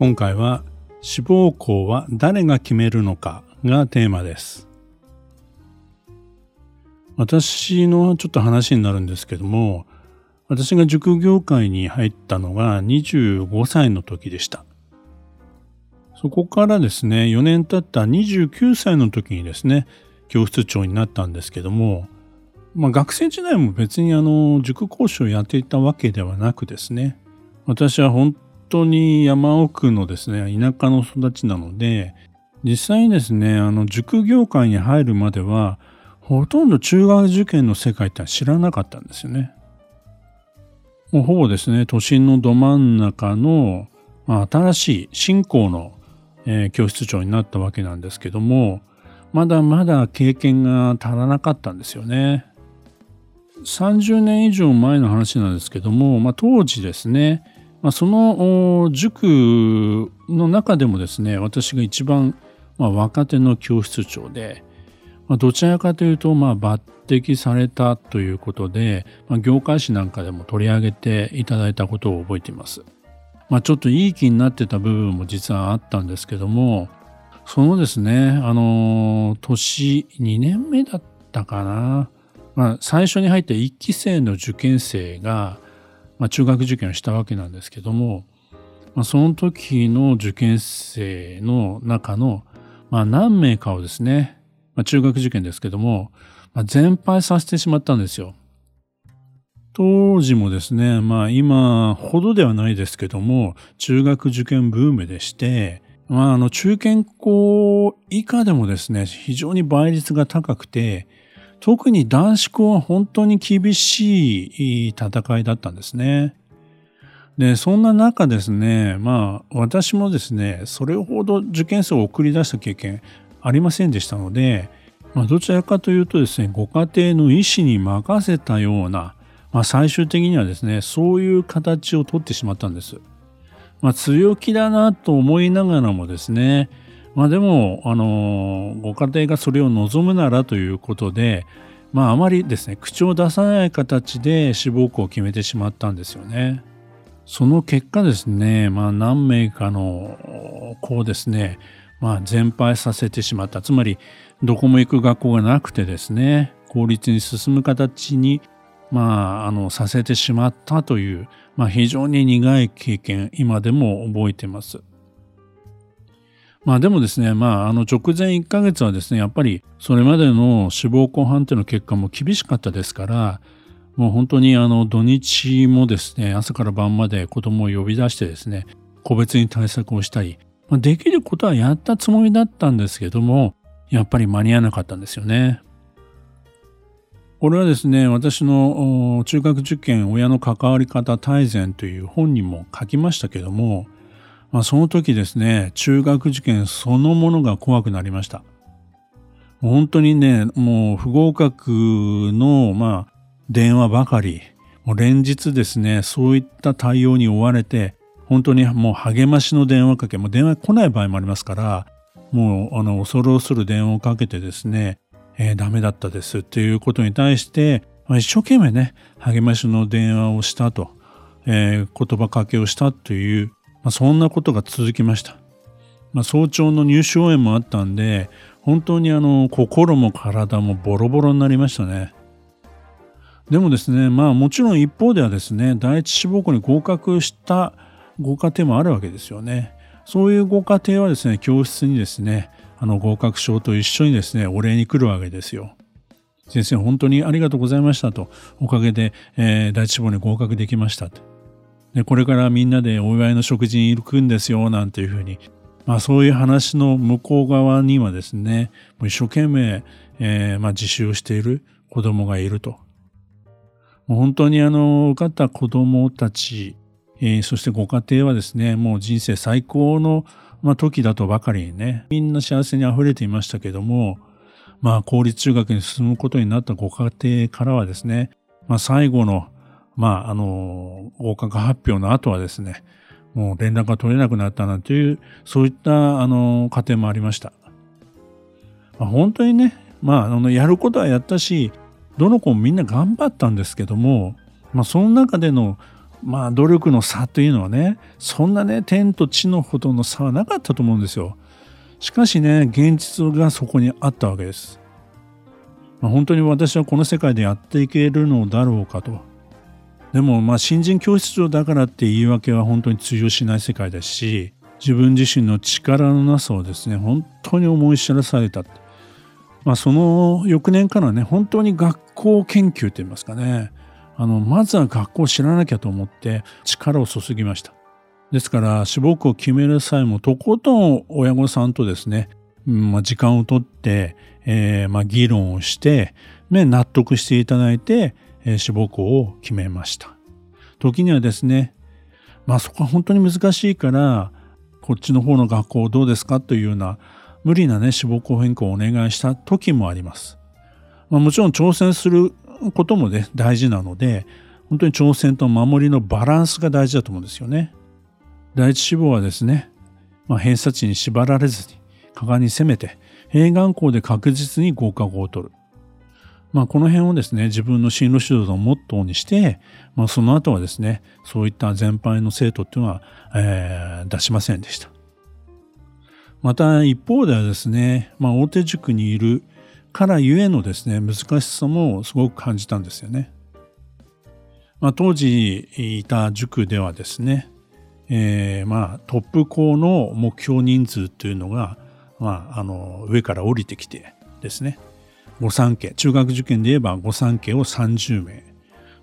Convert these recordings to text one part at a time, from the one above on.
今回は志望校は誰が決めるのかがテーマです。私のちょっと話になるんですけども私が塾業界に入ったのが25歳の時でした。そこからですね4年経った29歳の時にですね教室長になったんですけどもまあ、学生時代も別にあの塾講師をやっていたわけではなくですね私は本当に山奥のですね、田舎の育ちなので、実際にですね、あの、塾業界に入るまでは、ほとんど中学受験の世界って知らなかったんですよね。もうほぼですね、都心のど真ん中の、まあ、新しい新校の、えー、教室長になったわけなんですけども、まだまだ経験が足らなかったんですよね。30年以上前の話なんですけども、まあ、当時ですね、まあ、その塾の中でもですね私が一番、まあ、若手の教室長で、まあ、どちらかというと、まあ、抜擢されたということで、まあ、業界誌なんかでも取り上げていただいたことを覚えています。まあ、ちょっといい気になってた部分も実はあったんですけどもそのですねあの年2年目だったかな、まあ、最初に入った1期生の受験生がまあ、中学受験をしたわけなんですけども、まあ、その時の受験生の中の、まあ、何名かをですね、まあ、中学受験ですけども、まあ、全敗させてしまったんですよ。当時もですね、まあ今ほどではないですけども、中学受験ブームでして、まああの中堅校以下でもですね、非常に倍率が高くて、特に男子校は本当に厳しい戦いだったんですね。で、そんな中ですね、まあ私もですね、それほど受験生を送り出した経験ありませんでしたので、まあ、どちらかというとですね、ご家庭の意思に任せたような、まあ、最終的にはですね、そういう形をとってしまったんです。まあ、強気だなと思いながらもですね、まあでも、あの、ご家庭がそれを望むならということで、まああまりですね、口を出さない形で志望校を決めてしまったんですよね。その結果ですね、まあ何名かの子をですね、まあ全敗させてしまった。つまり、どこも行く学校がなくてですね、公立に進む形に、まあ、あの、させてしまったという、まあ非常に苦い経験、今でも覚えてます。まあでもですね、まああの直前1ヶ月はですね、やっぱりそれまでの死亡後判定の結果も厳しかったですから、もう本当にあの土日もですね、朝から晩まで子供を呼び出してですね、個別に対策をしたり、まあ、できることはやったつもりだったんですけども、やっぱり間に合わなかったんですよね。これはですね、私の中学受験親の関わり方大全という本にも書きましたけども、まあ、その時ですね、中学受験そのものが怖くなりました。本当にね、もう不合格の、まあ、電話ばかり、もう連日ですね、そういった対応に追われて、本当にもう励ましの電話かけ、もう電話来ない場合もありますから、もうあの恐る恐る電話をかけてですね、えー、ダメだったですっていうことに対して、まあ、一生懸命ね、励ましの電話をしたと、えー、言葉かけをしたというまあ、そんなことが続きました。まあ、早朝の入試応援もあったんで、本当にあの心も体もボロボロになりましたね。でもですね、まあもちろん一方ではですね、第一志望校に合格したご家庭もあるわけですよね。そういうご家庭はですね、教室にですね、あの合格証と一緒にですね、お礼に来るわけですよ。先生、本当にありがとうございましたと、おかげで、えー、第一志望に合格できましたと。でこれからみんなでお祝いの食事に行くんですよなんていうふうに、まあ、そういう話の向こう側にはですね一生懸命、えーまあ、自習をしている子供がいると。本当にあの受かった子供たちえー、そしてご家庭はですね、もう人生最高の、まあ、時だとばかりにね、みんな幸せに溢れていましたけども、まあ、公立中学に進むことになったご家庭からはですね、まあ、最後の、まあ、あの、合格発表の後はですね、もう連絡が取れなくなったなんていう、そういった、あの、家庭もありました。まあ、本当にね、まあ、あの、やることはやったし、どの子もみんな頑張ったんですけども、まあ、その中での、まあ、努力の差というのはね、そんなね、天と地のほどの差はなかったと思うんですよ。しかしね、現実がそこにあったわけです。まあ、本当に私はこの世界でやっていけるのだろうかと。でも、まあ、新人教室長だからって言い訳は本当に通用しない世界ですし、自分自身の力のなさをですね、本当に思い知らされた。まあ、その翌年からね、本当に学校研究といいますかね、あの、まずは学校を知らなきゃと思って力を注ぎました。ですから、志望校を決める際もとことん親御さんとですね、まあ、時間をとって、えー、まあ、議論をして、ね、納得していただいて、志望校を決めました。時にはですね、まあそこは本当に難しいから、こっちの方の学校どうですかというような無理なね、志望校変更をお願いした時もあります。まあ、もちろん挑戦することもね、大事なので、本当に挑戦と守りのバランスが大事だと思うんですよね。第一志望はですね、まあ、偏差値に縛られずに、果敢に攻めて、併願校で確実に合格を取る。まあ、この辺をですね、自分の進路指導のモットーにして、まあ、その後はですね、そういった全般の生徒っていうのは、えー、出しませんでした。また一方ではですね、まあ、大手塾にいるからゆえのですね、難しさもすごく感じたんですよね。まあ、当時いた塾ではですね、えー、まあトップ校の目標人数というのが、まあ、あの上から降りてきてですね御三家中学受験で言えば御三家を30名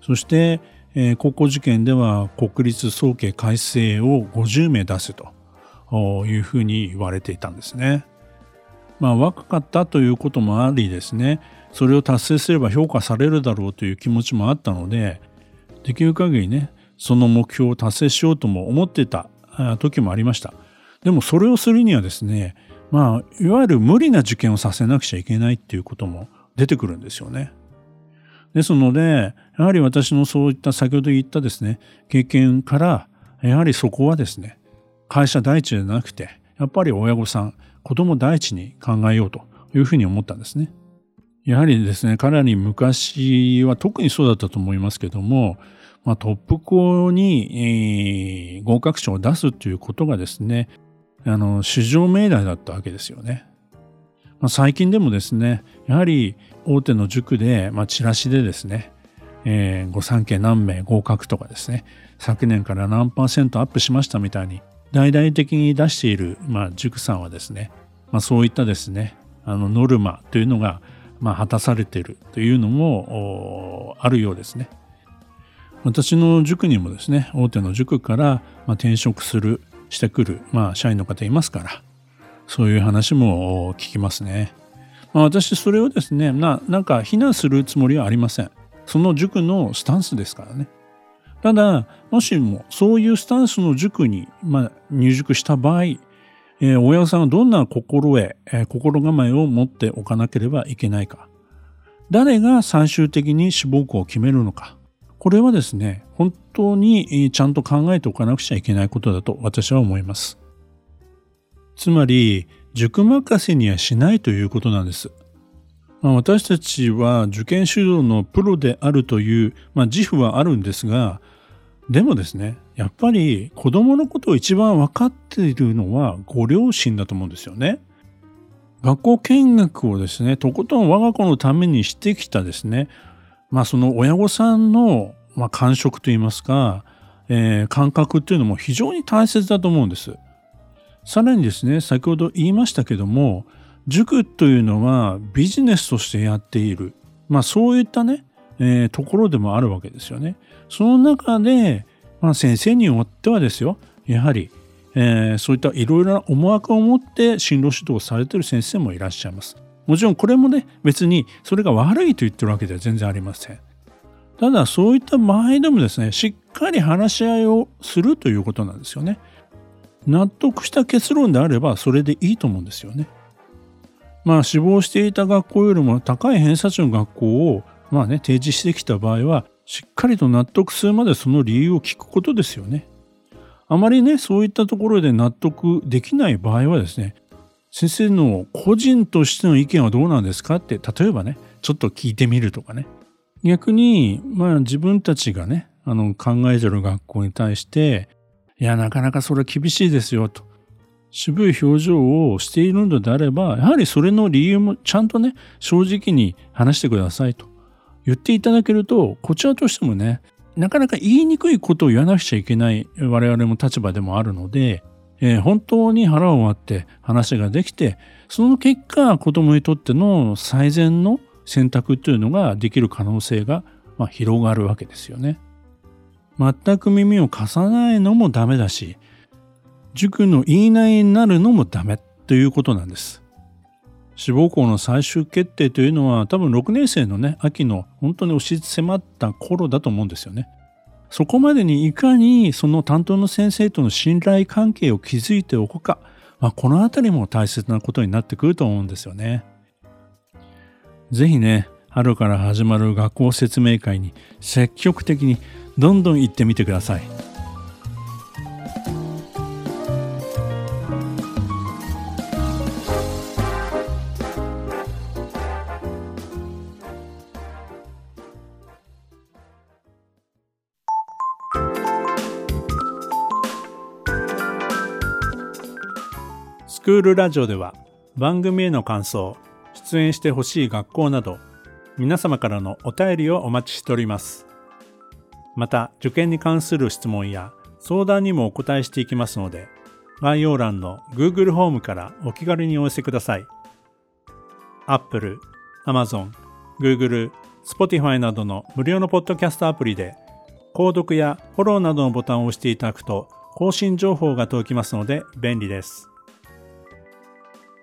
そして、えー、高校受験では国立総計改正を50名出すというふうに言われていたんですね。まあ若かったということもありですねそれを達成すれば評価されるだろうという気持ちもあったのでできる限りねその目標を達成しようとも思ってた時もありました。でもそれをするにはですねまあいわゆる無理な受験をさせなくちゃいけないっていうことも出てくるんですよね。ですのでやはり私のそういった先ほど言ったですね経験からやはりそこはですね会社第一じゃなくてやっぱり親御さん子供第一に考えようというふうに思ったんですね。やはりですね、かなり昔は特にそうだったと思いますけども、まあ、トップ校に、えー、合格賞を出すということがですね、あの、市場命題だったわけですよね。まあ、最近でもですね、やはり大手の塾で、まあ、チラシでですね、えー、ご三家何名合格とかですね、昨年から何パーセントアップしましたみたいに、大々的に出している、まあ、塾さんはですね、まあ、そういったですね、あのノルマというのが、まあ、果たされているというのもあるようですね。私の塾にもですね大手の塾から、ま転職するしてくる、まあ、社員の方いますからそういう話も聞きますね。まあ、私それをですねななんか非難するつもりはありません。その塾のスタンスですからね。ただもしもそういうスタンスの塾に、まあ、入塾した場合、えー、親御さんはどんな心得、えー、心構えを持っておかなければいけないか誰が最終的に志望校を決めるのかこれはですね、本当にちゃんと考えておかなくちゃいけないことだと私は思います。つまり、塾任せにはしないということなんです。まあ、私たちは受験指導のプロであるという、まあ、自負はあるんですが、でもですね、やっぱり子供のことを一番分かっているのはご両親だと思うんですよね。学校見学をですね、とことん我が子のためにしてきたですね、まあその親御さんの、まあ、感触といいますか、えー、感覚っていうのも非常に大切だと思うんです。さらにですね、先ほど言いましたけども、塾というのはビジネスとしてやっている。まあそういったね、えー、ところでもあるわけですよね。その中で、まあ先生によってはですよ、やはり、えー、そういったいろいろな思惑を持って進路指導されている先生もいらっしゃいます。もちろんこれもね別にそれが悪いと言ってるわけでは全然ありません。ただそういった場合でもですねしっかり話し合いをするということなんですよね。納得した結論であればそれでいいと思うんですよね。まあ死亡していた学校よりも高い偏差値の学校をまあね提示してきた場合はしっかりと納得するまでその理由を聞くことですよね。あまりねそういったところで納得できない場合はですね先生の個人としての意見はどうなんですかって例えばねちょっと聞いてみるとかね逆にまあ自分たちがねあの考えてる学校に対していやなかなかそれは厳しいですよと。渋い表情をしているのであればやはりそれの理由もちゃんとね正直に話してくださいと。言っていただけるとこちらとしてもねなかなか言いにくいことを言わなくちゃいけない我々も立場でもあるので、えー、本当に腹を割って話ができてその結果子供にとっての最善の選択というのができる可能性が、まあ、広がるわけですよね。全く耳を貸さないのもダメだし塾の言いなりになるのもダメということなんです。志望校の最終決定というのは多分6年生のね秋の本当に押し迫った頃だと思うんですよね。そこまでにいかにその担当の先生との信頼関係を築いておくか、まあ、この辺りも大切なことになってくると思うんですよね。ぜひね春から始まる学校説明会に積極的にどんどん行ってみてください。スクールラジオでは番組への感想、出演してほしい学校など皆様からのお便りをお待ちしております。また受験に関する質問や相談にもお答えしていきますので概要欄の Google ホームからお気軽にお寄せください。Apple、Amazon、Google、Spotify などの無料のポッドキャストアプリで購読やフォローなどのボタンを押していただくと更新情報が届きますので便利です。